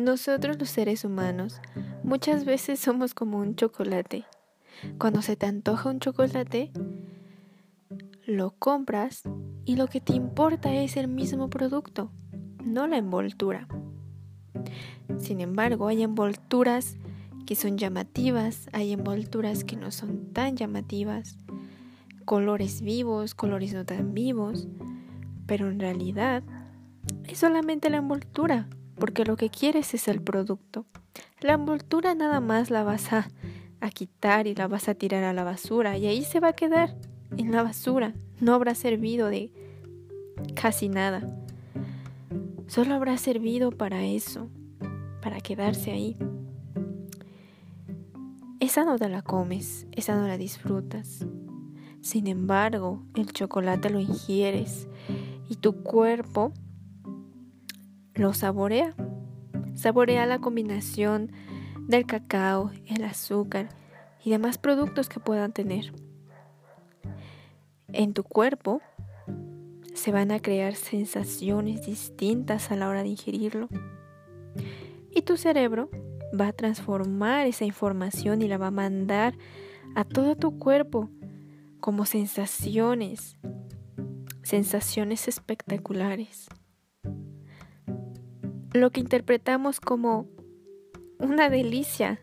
Nosotros los seres humanos muchas veces somos como un chocolate. Cuando se te antoja un chocolate, lo compras y lo que te importa es el mismo producto, no la envoltura. Sin embargo, hay envolturas que son llamativas, hay envolturas que no son tan llamativas, colores vivos, colores no tan vivos, pero en realidad es solamente la envoltura, porque lo que quieres es el producto. La envoltura nada más la vas a, quitar y la vas a tirar a la basura y ahí se va a quedar en la basura, no habrá servido de casi nada. Solo habrá servido para eso, para quedarse ahí. Esa no te la comes, esa no la disfrutas. Sin embargo, el chocolate lo ingieres y tu cuerpo lo saborea. Saborea la combinación del cacao, el azúcar y demás productos que puedan tener. En tu cuerpo se van a crear sensaciones distintas a la hora de ingerirlo. Y tu cerebro va a transformar esa información y la va a mandar a todo tu cuerpo como sensaciones, sensaciones espectaculares. Lo que interpretamos como una delicia.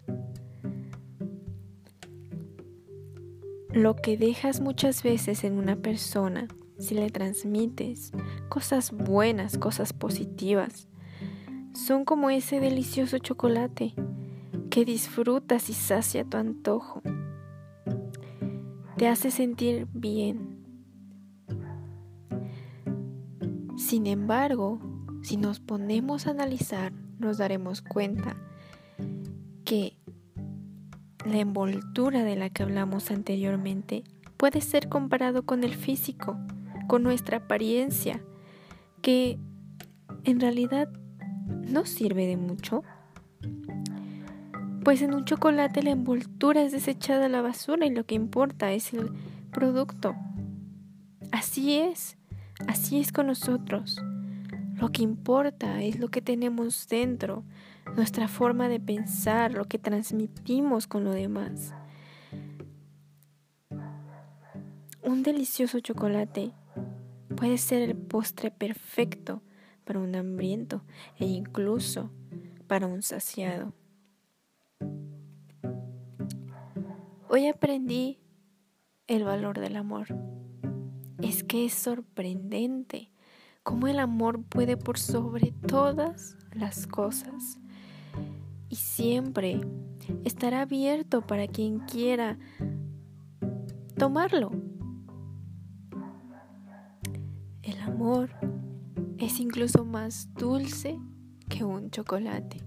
Lo que dejas muchas veces en una persona si le transmites cosas buenas, cosas positivas. Son como ese delicioso chocolate que disfrutas y sacia tu antojo. Te hace sentir bien. Sin embargo, si nos ponemos a analizar, nos daremos cuenta que la envoltura de la que hablamos anteriormente puede ser comparado con el físico con nuestra apariencia, que en realidad no sirve de mucho. Pues en un chocolate la envoltura es desechada a la basura y lo que importa es el producto. Así es, así es con nosotros. Lo que importa es lo que tenemos dentro, nuestra forma de pensar, lo que transmitimos con lo demás. Un delicioso chocolate Puede ser el postre perfecto para un hambriento e incluso para un saciado. Hoy aprendí el valor del amor. Es que es sorprendente cómo el amor puede por sobre todas las cosas y siempre estará abierto para quien quiera tomarlo amor es incluso más dulce que un chocolate.